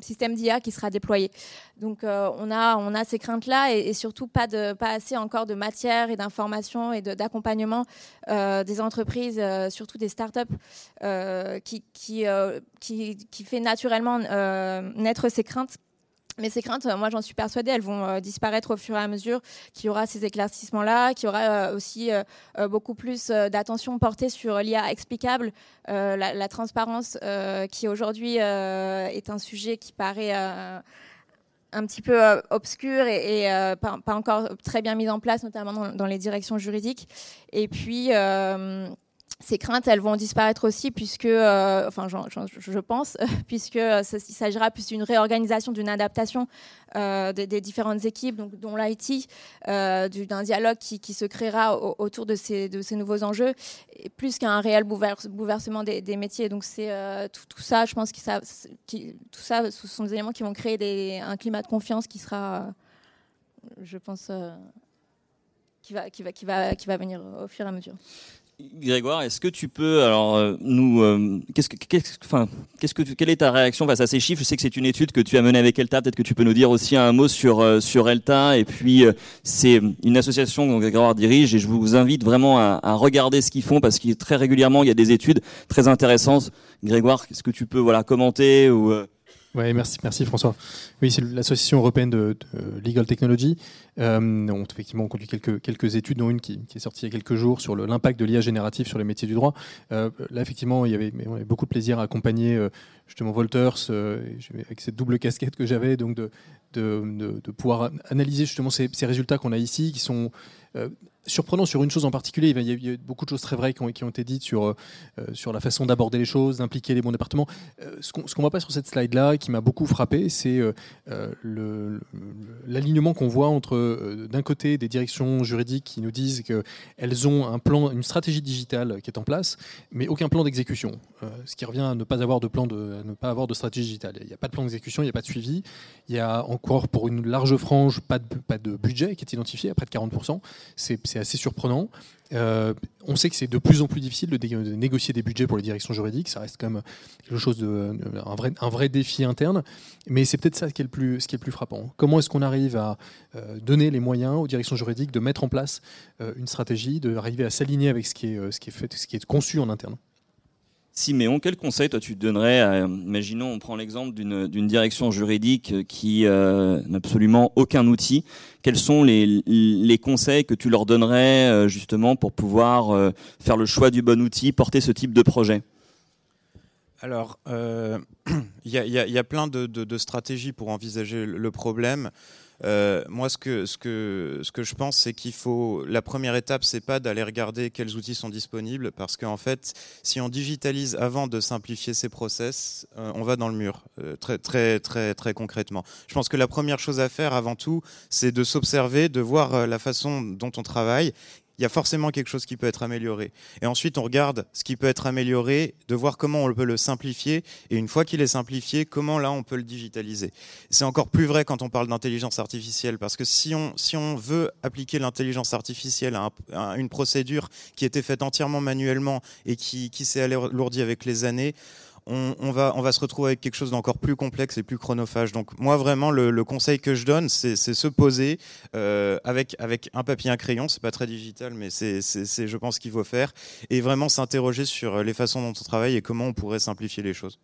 système d'IA qui sera déployé. Donc euh, on, a, on a ces craintes-là et, surtout pas, de, pas assez encore de matière et d'information et d'accompagnement des entreprises, surtout des startups, qui, qui, qui, qui, fait naturellement naître ces craintes mais ces craintes, moi j'en suis persuadée, elles vont euh, disparaître au fur et à mesure qu'il y aura ces éclaircissements-là, qu'il y aura euh, aussi euh, beaucoup plus d'attention portée sur l'IA explicable, la, transparence qui aujourd'hui est un sujet qui paraît un petit peu obscur et, pas, encore très bien mis en place, notamment dans les directions juridiques. Et puis ces craintes, elles vont disparaître aussi, puisque, euh, enfin, je pense, [LAUGHS] puisque il s'agira plus d'une réorganisation, d'une adaptation euh, des, différentes équipes, donc, dont l'IT, euh, d'un dialogue qui, se créera autour de ces, nouveaux enjeux, et plus qu'un réel bouleversement des, métiers. Donc, c'est tout, ça, je pense que qui, tout ça, ce sont des éléments qui vont créer un climat de confiance qui sera, je pense, qui va venir au fur et à mesure. Grégoire, est-ce que tu peux alors euh, nous euh, qu'est-ce que enfin qu'est-ce que quelle est ta réaction face à ces chiffres? Je sais que c'est une étude que tu as menée avec Elta, peut-être que tu peux nous dire aussi un mot sur euh, sur Elta et puis c'est une association que Grégoire dirige et je vous invite vraiment à, regarder ce qu'ils font parce qu'il très régulièrement il y a des études très intéressantes. Grégoire, est-ce que tu peux voilà commenter ou Merci, François. Oui, c'est l'association européenne de, Legal Technology. Euh, on, effectivement, on conduit quelques, études, dont une qui, qui est sortie il y a quelques jours sur l'impact de l'IA générative sur les métiers du droit. Euh, là, effectivement, il y avait, on avait beaucoup de plaisir à accompagner euh, justement Wolters euh, avec cette double casquette que j'avais, donc de, de, de, pouvoir analyser justement ces, ces résultats qu'on a ici, qui sont euh, surprenant sur une chose en particulier. Il y a, beaucoup de choses très vraies qui ont, été dites sur, euh, sur la façon d'aborder les choses, d'impliquer les bons départements. Ce qu'on ne voit pas sur cette slide-là, qui m'a beaucoup frappé, c'est l'alignement qu'on voit entre, d'un côté, des directions juridiques qui nous disent qu'elles ont un plan, une stratégie digitale qui est en place, mais aucun plan d'exécution. ce qui revient à ne pas avoir de plan de, ne pas avoir de stratégie digitale. Il n'y a pas de plan d'exécution, il n'y a pas de suivi. Il y a encore, pour une large frange, pas de, budget qui est identifié à près de 40%. C'est assez surprenant. Euh, on sait que c'est de plus en plus difficile de, négocier des budgets pour les directions juridiques. Ça reste quand même quelque chose un vrai, défi interne. Mais c'est peut-être ça qui est le plus, ce qui est le plus frappant. Comment est-ce qu'on arrive à euh, donner les moyens aux directions juridiques de mettre en place euh, une stratégie, d'arriver à s'aligner avec ce qui est fait, ce qui est conçu en interne? Siméon, quel conseil toi tu donnerais imaginons on prend l'exemple d'une direction juridique qui euh, n'a absolument aucun outil, quels sont les, conseils que tu leur donnerais euh, justement pour pouvoir euh, faire le choix du bon outil, porter ce type de projet? Alors, [CLEARS THROAT] il y, a plein de, stratégies pour envisager le problème. Euh, moi, ce que, je pense, c'est qu'il faut. La première étape, c'est pas d'aller regarder quels outils sont disponibles, parce qu'en fait, si on digitalise avant de simplifier ces process, euh, on va dans le mur, euh, très, très, très, très concrètement. Je pense que la première chose à faire, avant tout, c'est de s'observer, de voir la façon dont on travaille il y a forcément quelque chose qui peut être amélioré. Et ensuite, on regarde ce qui peut être amélioré, de voir comment on peut le simplifier, et une fois qu'il est simplifié, comment là on peut le digitaliser. C'est encore plus vrai quand on parle d'intelligence artificielle, parce que si on, si on veut appliquer l'intelligence artificielle à, une procédure qui était faite entièrement manuellement et qui, qui s'est alourdie avec les années, on, va, se retrouver avec quelque chose d'encore plus complexe et plus chronophage. Donc moi vraiment le, conseil que je donne, c'est se poser euh, avec, avec un papier, un crayon. C'est pas très digital, mais c'est je pense qu'il faut faire et vraiment s'interroger sur les façons dont on travaille et comment on pourrait simplifier les choses.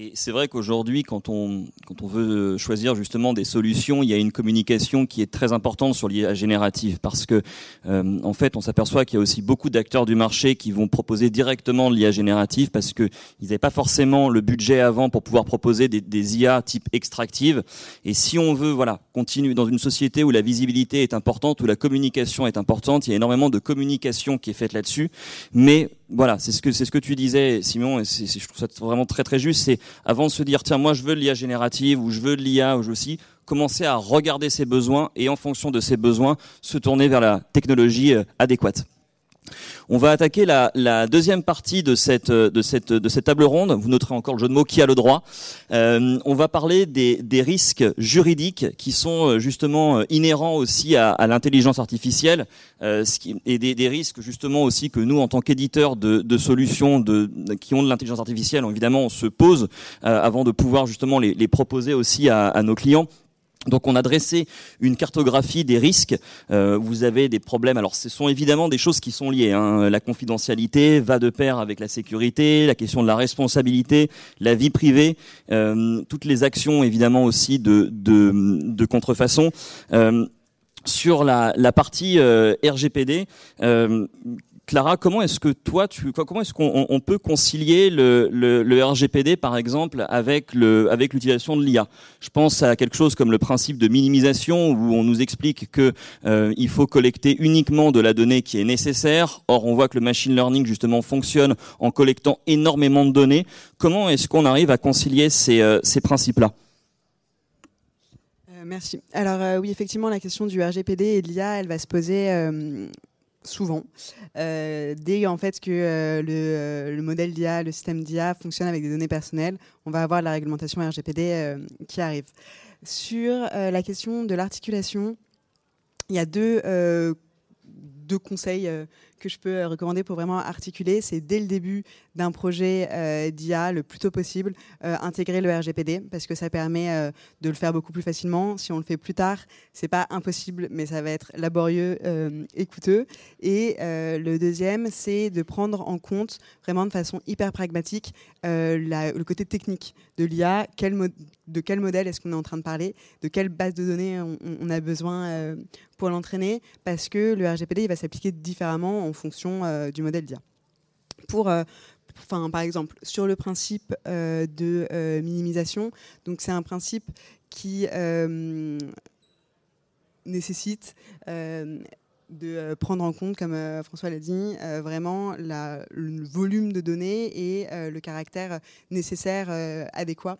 Et c'est vrai qu'aujourd'hui, quand on, quand on veut choisir justement des solutions, il y a une communication qui est très importante sur l'IA générative parce que, euh, en fait, on s'aperçoit qu'il y a aussi beaucoup d'acteurs du marché qui vont proposer directement l'IA générative parce qu'ils n'avaient pas forcément le budget avant pour pouvoir proposer des, IA type extractive. Et si on veut, voilà, continuer dans une société où la visibilité est importante, où la communication est importante, il y a énormément de communication qui est faite là-dessus. Mais voilà, c'est ce que c'est ce que tu disais, Simon, et je trouve ça vraiment très très juste. C'est avant de se dire tiens moi je veux de l'IA générative ou je veux de l'IA ou je veux aussi commencer à regarder ses besoins et en fonction de ses besoins se tourner vers la technologie euh, adéquate. On va attaquer la, deuxième partie de cette, de, cette, table ronde. Vous noterez encore le jeu de mots qui a le droit. Euh, on va parler des, risques juridiques qui sont euh, justement euh, inhérents aussi à, l'intelligence artificielle et des, risques justement aussi que nous, en tant qu'éditeurs de, solutions qui ont de l'intelligence artificielle, évidemment, on se pose avant de pouvoir justement les, proposer aussi à nos clients. Donc on a dressé une cartographie des risques. Euh, vous avez des problèmes. Alors ce sont évidemment des choses qui sont liées. Hein. La confidentialité va de pair avec la sécurité, la question de la responsabilité, la vie privée, euh, toutes les actions évidemment aussi de, de, de contrefaçon. Euh, sur la, la partie euh, RGPD, euh, Clara, comment est-ce que toi, tu, comment est-ce qu'on peut concilier le, RGPD, par exemple, avec l'utilisation de l'IA Je pense à quelque chose comme le principe de minimisation, où on nous explique que euh, faut collecter uniquement de la donnée qui est nécessaire. Or, on voit que le machine learning justement fonctionne en collectant énormément de données. Comment est-ce qu'on arrive à concilier ces, euh, principes-là? Euh, Merci. Alors oui, effectivement, la question du RGPD et de l'IA, elle va se poser souvent. Euh, dès en fait que euh, euh, le, modèle d'IA, le système d'IA fonctionne avec des données personnelles, on va avoir la réglementation RGPD qui arrive. Sur la question de l'articulation, il y a deux, deux conseils que je peux euh, recommander pour vraiment articuler, c'est dès le début d'un projet euh, d'IA, le plus tôt possible, euh, intégrer le RGPD parce que ça permet de le faire beaucoup plus facilement. Si on le fait plus tard, c'est pas impossible, mais ça va être laborieux et coûteux. Et le deuxième, c'est de prendre en compte vraiment de façon hyper pragmatique le côté technique de l'IA. de quel modèle est-ce qu'on est en train de parler? De quelle base de données on, a besoin pour l'entraîner? Parce que le RGPD, va s'appliquer différemment en fonction euh, du modèle d'IA. Pour, euh, enfin, par exemple, sur le principe euh, de minimisation, donc c'est un principe qui nécessite de prendre en compte, comme François l'a dit, vraiment le volume de données et le caractère nécessaire adéquat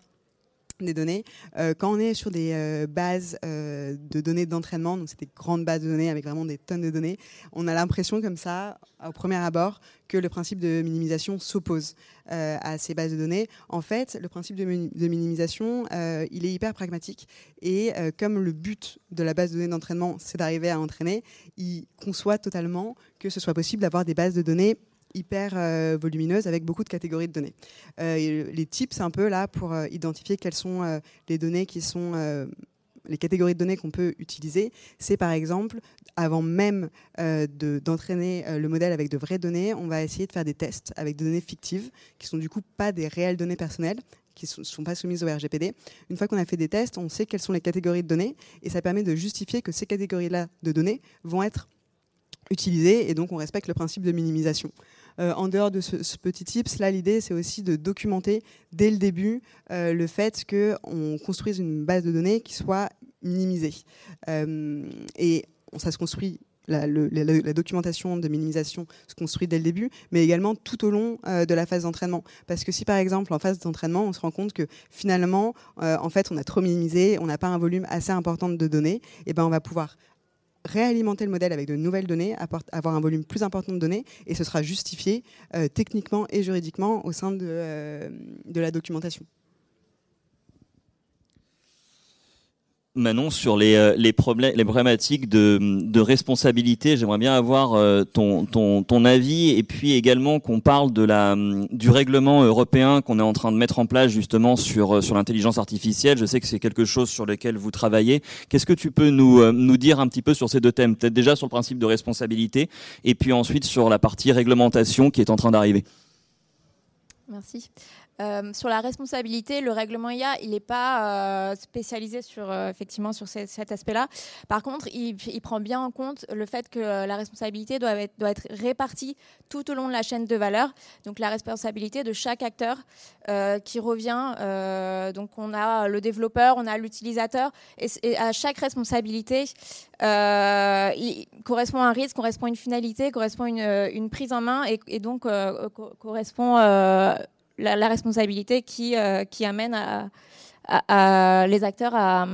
des données. Euh, quand on est sur des euh, bases euh, de données d'entraînement, donc c'est des grandes bases de données avec vraiment des tonnes de données, on a l'impression comme ça, au premier abord, que le principe de minimisation s'oppose à ces bases de données. En fait, le principe de, de minimisation, il est hyper pragmatique et comme le but de la base de données d'entraînement, c'est d'arriver à entraîner, il conçoit totalement que ce soit possible d'avoir des bases de données hyper euh, volumineuse avec beaucoup de catégories de données. Euh, les tips un peu là pour euh, identifier quelles sont les données qui sont les catégories de données qu'on peut utiliser, c'est par exemple, avant même d'entraîner le modèle avec de vraies données, on va essayer de faire des tests avec des données fictives, qui sont du coup pas des réelles données personnelles, qui ne sont, pas soumises au RGPD. Une fois qu'on a fait des tests, on sait quelles sont les catégories de données, et ça permet de justifier que ces catégories-là de données vont être utilisées, et donc on respecte le principe de minimisation. En dehors de ce, petit tips, là, l'idée, c'est aussi de documenter dès le début le fait qu'on construise une base de données qui soit minimisée. et ça se construit la, documentation de minimisation se construit dès le début, mais également tout au long euh, de la phase d'entraînement. Parce que si par exemple en phase d'entraînement, on se rend compte que finalement, euh, en fait, on a trop minimisé, on n'a pas un volume assez important de données, et eh ben on va pouvoir réalimenter le modèle avec de nouvelles données, avoir un volume plus important de données, et ce sera justifié euh, techniquement et juridiquement au sein de la documentation. Manon, sur les, euh, problèmes, les problématiques de, responsabilité, j'aimerais bien avoir euh, ton, avis et puis également qu'on parle de la, du règlement européen qu'on est en train de mettre en place justement sur, euh, sur l'intelligence artificielle. Je sais que c'est quelque chose sur lequel vous travaillez. Qu'est-ce que tu peux nous, nous dire un petit peu sur ces deux thèmes? Peut-être déjà sur le principe de responsabilité et puis ensuite sur la partie réglementation qui est en train d'arriver. Merci. Euh, sur la responsabilité, le règlement IA, il n'est pas euh, spécialisé sur euh, effectivement sur cet aspect-là. Par contre, il, prend bien en compte le fait que la responsabilité doit être, répartie tout au long de la chaîne de valeur. Donc la responsabilité de chaque acteur qui revient. donc on a le développeur, on a l'utilisateur, et, à chaque responsabilité il correspond un risque, correspond une finalité, correspond une, une prise en main, et, et donc correspond la, responsabilité qui, euh, qui amène les acteurs à,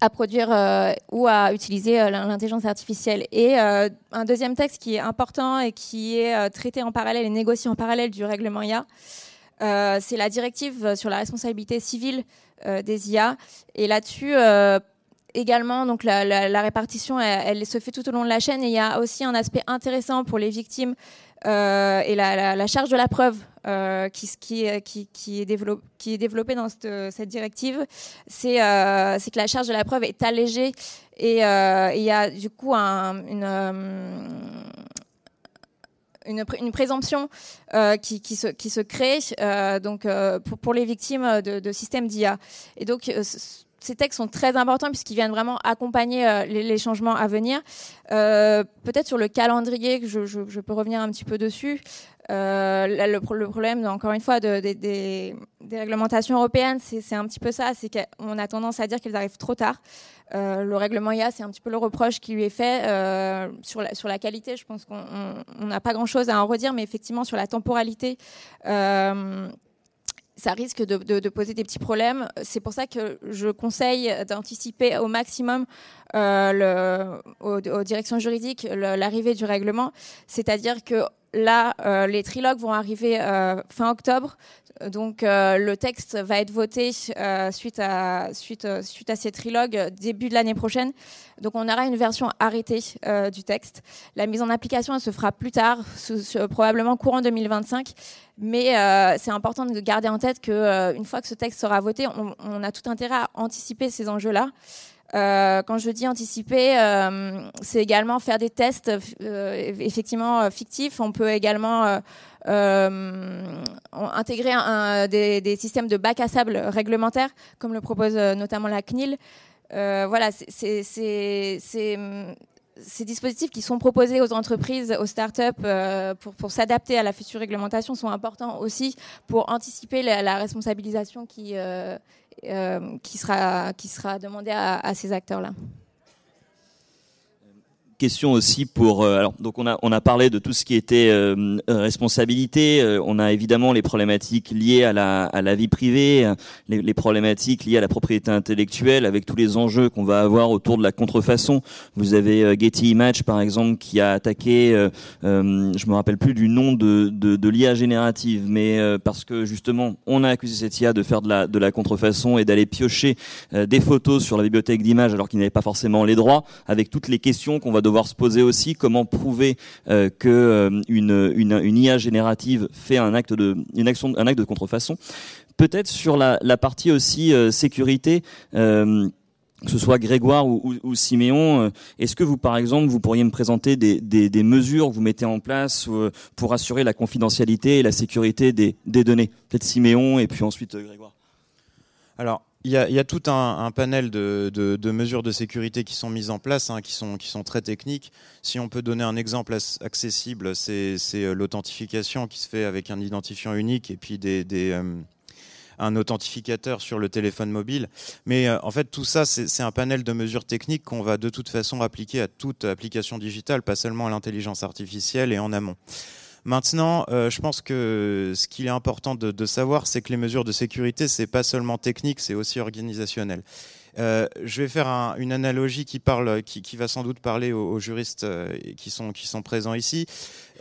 à produire euh, ou à utiliser euh, l'intelligence artificielle. Et un deuxième texte qui est important et qui est traité en parallèle et négocié en parallèle du règlement IA, c'est la directive sur la responsabilité civile des IA. Et là-dessus, également, donc la, répartition, elle, se fait tout au long de la chaîne. Et il y a aussi un aspect intéressant pour les victimes euh, et la, charge de la preuve euh, qui, est développée, dans cette, directive, c'est euh, que la charge de la preuve est allégée et il y a du coup une, présomption qui, se, crée donc, pour, les victimes de, systèmes d'IA. Ces textes sont très importants puisqu'ils viennent vraiment accompagner euh, les, changements à venir. Euh, peut-être sur le calendrier, je, peux revenir un petit peu dessus. Euh, le, problème, encore une fois, de, des réglementations européennes, c'est un petit peu ça, c'est qu'on a tendance à dire qu'elles arrivent trop tard. le règlement IA, c'est un petit peu le reproche qui lui est fait sur la qualité. Je pense qu'on n'a pas grand-chose à en redire, mais effectivement sur la temporalité ça risque de, poser des petits problèmes. C'est pour ça que je conseille d'anticiper au maximum euh, aux, directions juridiques l'arrivée du règlement. C'est-à-dire que là, euh, les trilogues vont arriver euh, fin octobre. Donc le texte va être voté suite, à, suite, suite à ces trilogues début de l'année prochaine. Donc on aura une version arrêtée du texte. La mise en application elle se fera plus tard, probablement courant 2025. Mais c'est important de garder en tête qu'une une fois que ce texte sera voté, on a tout intérêt à anticiper ces enjeux-là. Euh, quand je dis anticiper, euh, c'est également faire des tests euh, effectivement fictifs. On peut également intégrer un, des, des, systèmes de bac à sable réglementaires, comme le propose notamment la CNIL. voilà, c'est ces dispositifs qui sont proposés aux entreprises, aux startups euh, pour, pour s'adapter à la future réglementation sont importants aussi pour anticiper la, responsabilisation qui, euh, euh, qui, sera, qui sera demandée à, à ces acteurs-là question aussi pour euh, alors donc on a on a parlé de tout ce qui était euh, euh, responsabilité on a évidemment les problématiques liées à la à la vie privée les, les problématiques liées à la propriété intellectuelle avec tous les enjeux qu'on va avoir autour de la contrefaçon. Vous avez Getty Images par exemple qui a attaqué je me rappelle plus du nom de de, l'IA générative mais parce que justement on a accusé cette IA de faire de la de la contrefaçon et d'aller piocher des photos sur la bibliothèque d'images alors qu'il n'avait pas forcément les droits avec toutes les questions qu'on va se poser aussi comment prouver euh, que euh, une, IA générative fait un acte de une action un acte de contrefaçon. Peut-être sur la, partie aussi euh, sécurité que ce soit Grégoire ou, Siméon, est-ce que vous, par exemple, vous pourriez me présenter des mesures que vous mettez en place pour assurer la confidentialité et la sécurité des, des données? Peut-être Siméon et puis ensuite Grégoire. Alors, il y, a, tout un, panel de, mesures de sécurité qui sont mises en place, hein, qui, sont, très techniques. Si on peut donner un exemple accessible, c'est euh, l'authentification qui se fait avec un identifiant unique et puis des, euh, un authentificateur sur le téléphone mobile. Mais euh, en fait, tout ça, c'est un panel de mesures techniques qu'on va de toute façon appliquer à toute application digitale, pas seulement à l'intelligence artificielle et en amont. Maintenant, euh, je pense que ce qu'il est important de, savoir, c'est que les mesures de sécurité, c'est pas seulement technique, c'est aussi organisationnel. Euh, je vais faire une analogie qui va sans doute parler aux, juristes euh, qui sont qui sont présents ici.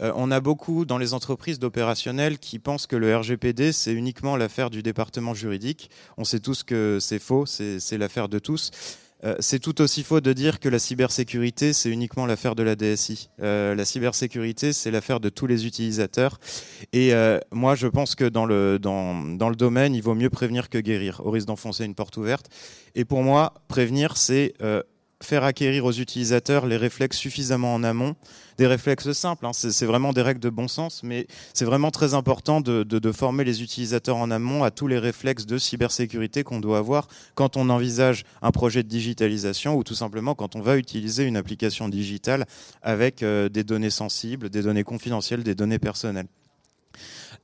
on a beaucoup dans les entreprises d'opérationnels qui pensent que le RGPD c'est uniquement l'affaire du département juridique. On sait tous que c'est faux, c'est l'affaire de tous. Euh, c'est tout aussi faux de dire que la cybersécurité, c'est uniquement l'affaire de la DSI. Euh, la cybersécurité, c'est l'affaire de tous les utilisateurs. Et euh, moi, je pense que dans le, dans, dans le domaine, il vaut mieux prévenir que guérir, au risque d'enfoncer une porte ouverte. Et pour moi, prévenir, c'est faire acquérir aux utilisateurs les réflexes suffisamment en amont, des réflexes simples, hein, c'est vraiment des règles de bon sens, mais c'est vraiment très important de, former les utilisateurs en amont à tous les réflexes de cybersécurité qu'on doit avoir quand on envisage un projet de digitalisation ou tout simplement quand on va utiliser une application digitale avec euh, des données sensibles, des données confidentielles, des données personnelles.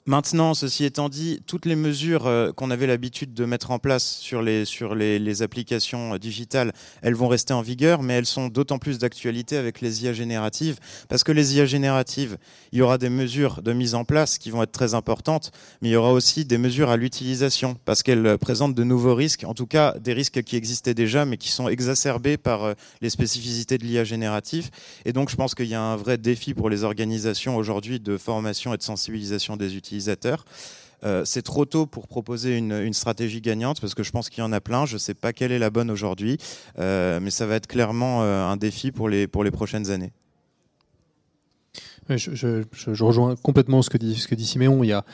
Maintenant, ceci étant dit, toutes les mesures euh, qu'on avait l'habitude de mettre en place sur les, sur les, applications euh, digitales, elles vont rester en vigueur, mais elles sont d'autant plus d'actualité avec les IA génératives, parce que les IA génératives, il y aura des mesures de mise en place qui vont être très importantes, mais il y aura aussi des mesures à l'utilisation, parce qu'elles présentent de nouveaux risques, en tout cas des risques qui existaient déjà, mais qui sont exacerbés par euh, les spécificités de l'IA générative. Et donc, je pense qu'il y a un vrai défi pour les organisations aujourd'hui de formation et de sensibilisation des utilisateurs euh, c'est trop tôt pour proposer une, stratégie gagnante parce que je pense qu'il y en a plein. Je ne sais pas quelle est la bonne aujourd'hui, euh, mais ça va être clairement euh, un défi pour les, pour les prochaines années. Je, rejoins complètement ce que dit, ce que dit Siméon. Il y, a,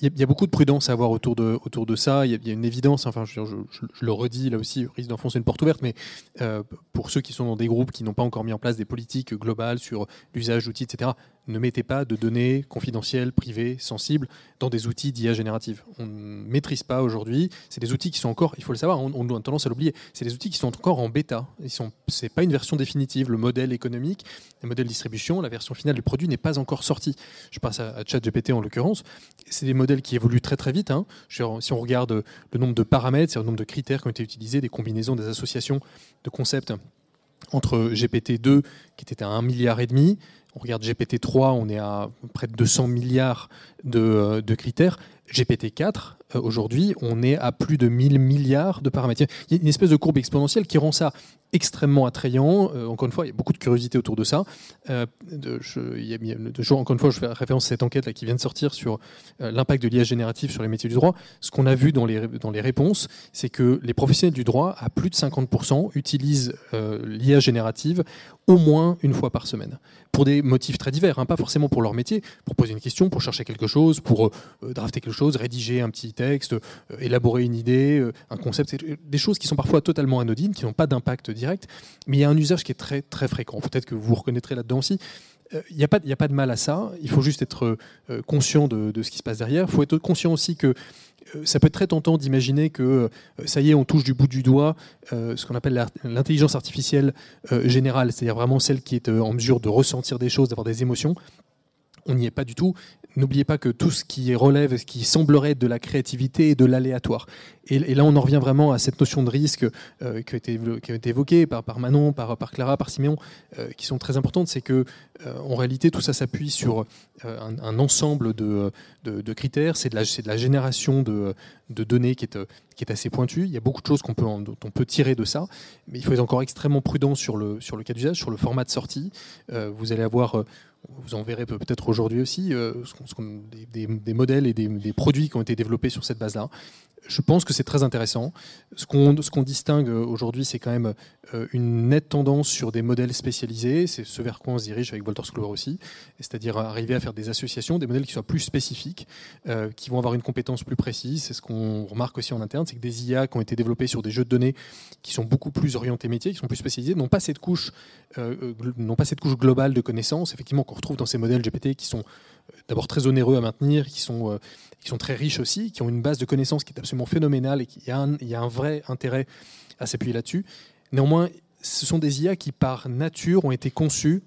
il y, a, beaucoup de prudence à avoir autour de, autour de ça. Il y a, une évidence, enfin, je, le redis là aussi, risque d'enfoncer une porte ouverte, mais pour ceux qui sont dans des groupes qui n'ont pas encore mis en place des politiques globales sur l'usage d'outils, etc., ne mettez pas de données confidentielles, privées, sensibles dans des outils d'IA générative. On ne maîtrise pas aujourd'hui. C'est des outils qui sont encore, il faut le savoir, on, a tendance à l'oublier, c'est des outils qui sont encore en bêta. Ce n'est pas une version définitive. Le modèle économique, le modèle distribution, la version finale du produit n'est pas encore sortie. Je passe à, ChatGPT en l'occurrence. C'est des modèles qui évoluent très très vite. Hein. Si on regarde le nombre de paramètres, le nombre de critères qui ont été utilisés, des combinaisons, des associations de concepts entre GPT-2 qui était à 1 milliard et demi, on regarde GPT-3, on est à près de 200 milliards de, euh, critères. GPT-4, euh, aujourd'hui, on est à plus de 1000 milliards de paramètres. Il y a une espèce de courbe exponentielle qui rend ça extrêmement attrayant. Euh, encore une fois, il y a beaucoup de curiosité autour de ça. Encore une fois, je fais référence à cette enquête qui vient de sortir sur l'impact de l'IA générative sur les métiers du droit. Ce qu'on a vu dans les, dans les réponses, c'est que les professionnels du droit, à plus de 50%, utilisent l'IA générative au moins une fois par semaine. Pour des motifs très divers, hein, pas forcément pour leur métier, pour poser une question, pour chercher quelque chose, pour drafter quelque chose, rédiger un petit texte, euh, élaborer une idée, euh, un concept, des choses qui sont parfois totalement anodines, qui n'ont pas d'impact direct, mais il y a un usage qui est très très fréquent. Peut-être que vous vous reconnaîtrez là-dedans aussi. Euh, il n'y a, pas, a pas de mal à ça, il faut juste être conscient de, ce qui se passe derrière. Il faut être conscient aussi que ça peut être très tentant d'imaginer que ça y est, on touche du bout du doigt ce qu'on appelle l'intelligence artificielle générale, c'est-à-dire vraiment celle qui est en mesure de ressentir des choses, d'avoir des émotions on n'y est pas du tout. N'oubliez pas que tout ce qui relève, ce qui semblerait de la créativité et de l'aléatoire. Et, là, on en revient vraiment à cette notion de risque euh, qui, a été, évoquée par, Manon, par, Clara, par Siméon, euh, qui sont très importantes. C'est que, euh, en réalité, tout ça s'appuie sur un, ensemble de, critères. C'est de, la, génération de, données qui est, qui est assez pointue. Il y a beaucoup de choses qu'on peut, dont on peut tirer de ça, mais il faut être encore extrêmement prudent sur le, sur le cas d'usage, sur le format de sortie. vous allez avoir vous en verrez peut-être aujourd'hui aussi, euh, des, modèles et des, produits qui ont été développés sur cette base-là. Je pense que c'est très intéressant. Ce qu'on distingue aujourd'hui, c'est quand même euh, une nette tendance sur des modèles spécialisés. C'est ce vers quoi on se dirige avec Walter Sclower aussi. C'est-à-dire arriver à faire des associations, des modèles qui soient plus spécifiques, euh, qui vont avoir une compétence plus précise. C'est ce qu'on remarque aussi en interne, c'est que des IA qui ont été développés sur des jeux de données qui sont beaucoup plus orientés métiers, qui sont plus spécialisés, n'ont pas cette couche, n'ont pas cette couche globale de connaissances. Effectivement, qu'on retrouve dans ces modèles GPT qui sont d'abord très onéreux à maintenir, qui sont, qui sont très riches aussi, qui ont une base de connaissances qui est absolument phénoménale et qu'il y, il y a un vrai intérêt à s'appuyer là-dessus. Néanmoins, ce sont des IA qui, par nature, ont été conçues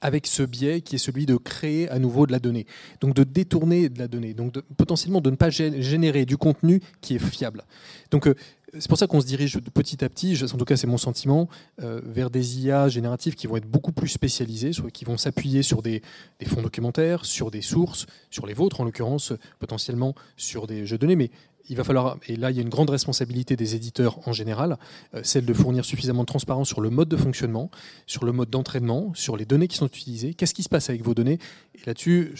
avec ce biais qui est celui de créer à nouveau de la donnée, donc de détourner de la donnée, donc potentiellement de ne pas générer du contenu qui est fiable. Donc euh, c'est pour ça qu'on se dirige petit à petit, en tout cas c'est mon sentiment, euh, vers des IA génératives qui vont être beaucoup plus spécialisées, qui vont s'appuyer sur des, fonds documentaires, sur des sources, sur les vôtres en l'occurrence, potentiellement sur des jeux de données, il va falloir, et là il y a une grande responsabilité des éditeurs en général, euh, celle de fournir suffisamment de transparence sur le mode de fonctionnement, sur le mode d'entraînement, sur les données qui sont utilisées, qu'est-ce qui se passe avec vos données? Et là-dessus,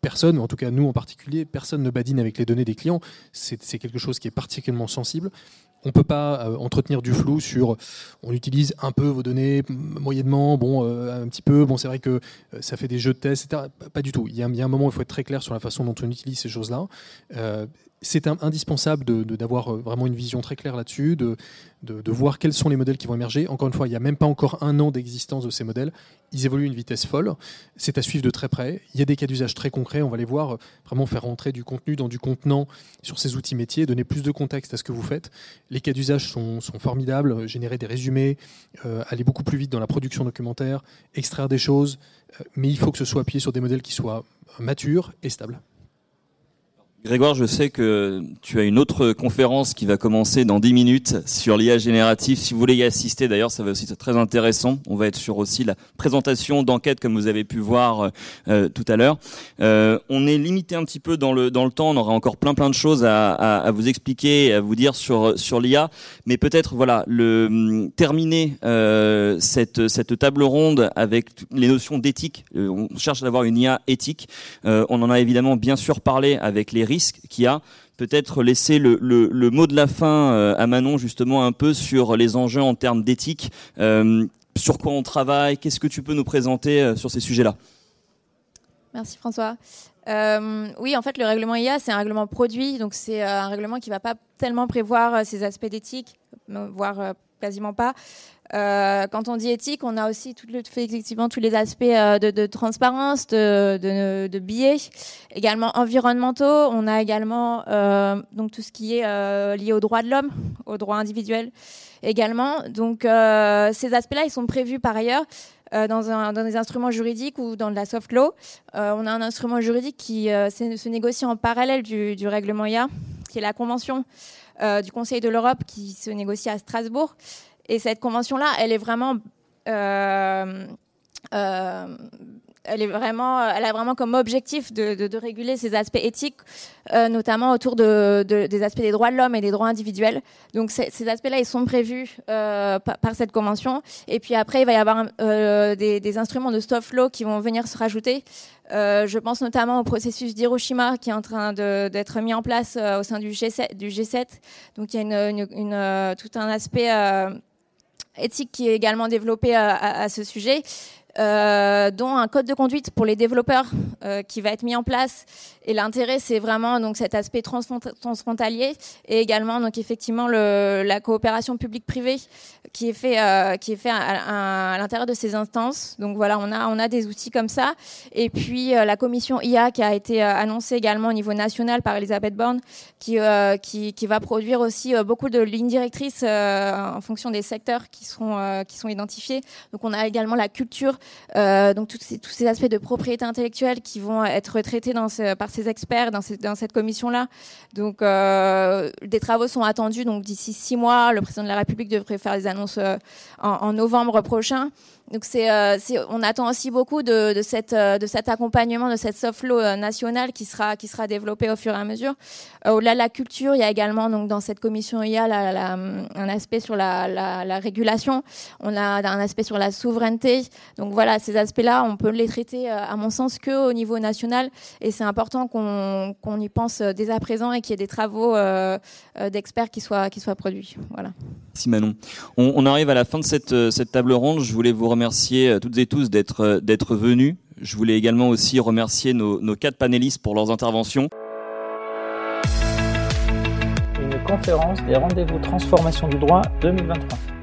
personne, en tout cas nous en particulier, personne ne badine avec les données des clients. C'est quelque chose qui est particulièrement sensible. On ne peut pas euh, entretenir du flou sur on utilise un peu vos données moyennement, bon, euh, un petit peu, bon, c'est vrai que ça fait des jeux de tests, etc. Pas, du tout. Il y, a, un moment où il faut être très clair sur la façon dont on utilise ces choses-là c'est indispensable d'avoir de, vraiment une vision très claire là-dessus, de, de, voir quels sont les modèles qui vont émerger. Encore une fois, il n'y a même pas encore un an d'existence de ces modèles. Ils évoluent à une vitesse folle. C'est à suivre de très près. Il y a des cas d'usage très concrets. On va les voir euh, vraiment faire rentrer du contenu dans du contenant sur ces outils métiers, donner plus de contexte à ce que vous faites. Les cas d'usage sont, sont, formidables. Générer des résumés, euh, aller beaucoup plus vite dans la production documentaire, extraire des choses. Euh, mais il faut que ce soit appuyé sur des modèles qui soient matures et stables. Grégoire, je sais que tu as une autre conférence qui va commencer dans 10 minutes sur l'IA générative. Si vous voulez y assister, d'ailleurs, ça va aussi être très intéressant. On va être sur aussi la présentation d'enquête, comme vous avez pu voir euh, tout à l'heure. Euh, on est limité un petit peu dans le dans le temps. On aura encore plein plein de choses à, vous expliquer, et à vous dire sur sur l'IA. Mais peut-être voilà le terminer euh, cette cette table ronde avec les notions d'éthique. Euh, on cherche à avoir une IA éthique. Euh, on en a évidemment bien sûr parlé avec les risques qu'il y a. Peut-être laisser le, mot de la fin euh, à Manon justement un peu sur les enjeux en termes d'éthique, euh, sur quoi on travaille, qu'est-ce que tu peux nous présenter euh, sur ces sujets-là? Merci François. oui, en fait, le règlement IA, c'est un règlement produit, donc c'est un règlement qui ne va pas tellement prévoir ces aspects d'éthique, voire quasiment pas. Euh, quand on dit éthique, on a aussi tout le, effectivement tous les aspects euh, de, de, transparence, de, de, de, billets, également environnementaux. On a également euh, donc tout ce qui est euh, lié aux droits de l'homme, aux droits individuels également. Donc euh, ces aspects-là, ils sont prévus par ailleurs. Dans, un, dans, des instruments juridiques ou dans de la soft law. on a un instrument juridique qui se négocie en parallèle du, du règlement IA, qui est la convention du Conseil de l'Europe qui se négocie à Strasbourg. Et cette convention-là, elle est vraiment euh, euh, elle, est vraiment, elle a vraiment comme objectif de, réguler ces aspects éthiques, euh, notamment autour de, des aspects des droits de l'homme et des droits individuels. Donc ces aspects-là, ils sont prévus par, cette convention. Et puis après, il va y avoir des, instruments de soft law qui vont venir se rajouter. Je pense notamment au processus d'Hiroshima qui est en train d'être mis en place au sein du G7, du G7. Donc il y a tout un aspect éthique qui est également développé à, à, à ce sujet. Euh, dont un code de conduite pour les développeurs euh, qui va être mis en place. Et l'intérêt, c'est vraiment donc cet aspect transfrontalier et également donc effectivement le, la coopération publique-privée qui est fait euh, qui est fait à, à, l'intérieur de ces instances. Donc voilà, on a on a des outils comme ça. Et puis la commission IA qui a été annoncée également au niveau national par Elisabeth Borne, qui qui, qui va produire aussi beaucoup de lignes directrices en fonction des secteurs qui seront qui sont identifiés. Donc on a également la culture euh, donc tous ces, tous ces, aspects de propriété intellectuelle qui vont être traités dans ce, par ces experts dans, dans cette commission-là. Donc euh, des travaux sont attendus. Donc d'ici six mois, le président de la République devrait faire des annonces euh, en, en novembre prochain. Donc euh, on attend aussi beaucoup euh, de cet accompagnement, de cette soft law euh, nationale qui sera, développée au fur et à mesure. Au-delà de la culture, il y a également donc dans cette commission IA la, la, un aspect sur la, la, régulation, on a un aspect sur la souveraineté. Donc voilà, ces aspects-là, on peut les traiter à mon sens que au niveau national, et c'est important qu'on, y pense dès à présent et qu'il y ait des travaux d'experts qui soient, produits. Voilà. Merci Manon. On, on, arrive à la fin de cette, cette table ronde. Je voulais vous remercier euh, toutes et tous d'être euh, d'être venus. Je voulais également aussi remercier nos, nos quatre panélistes pour leurs interventions. Une conférence des rendez-vous transformation du droit 2023.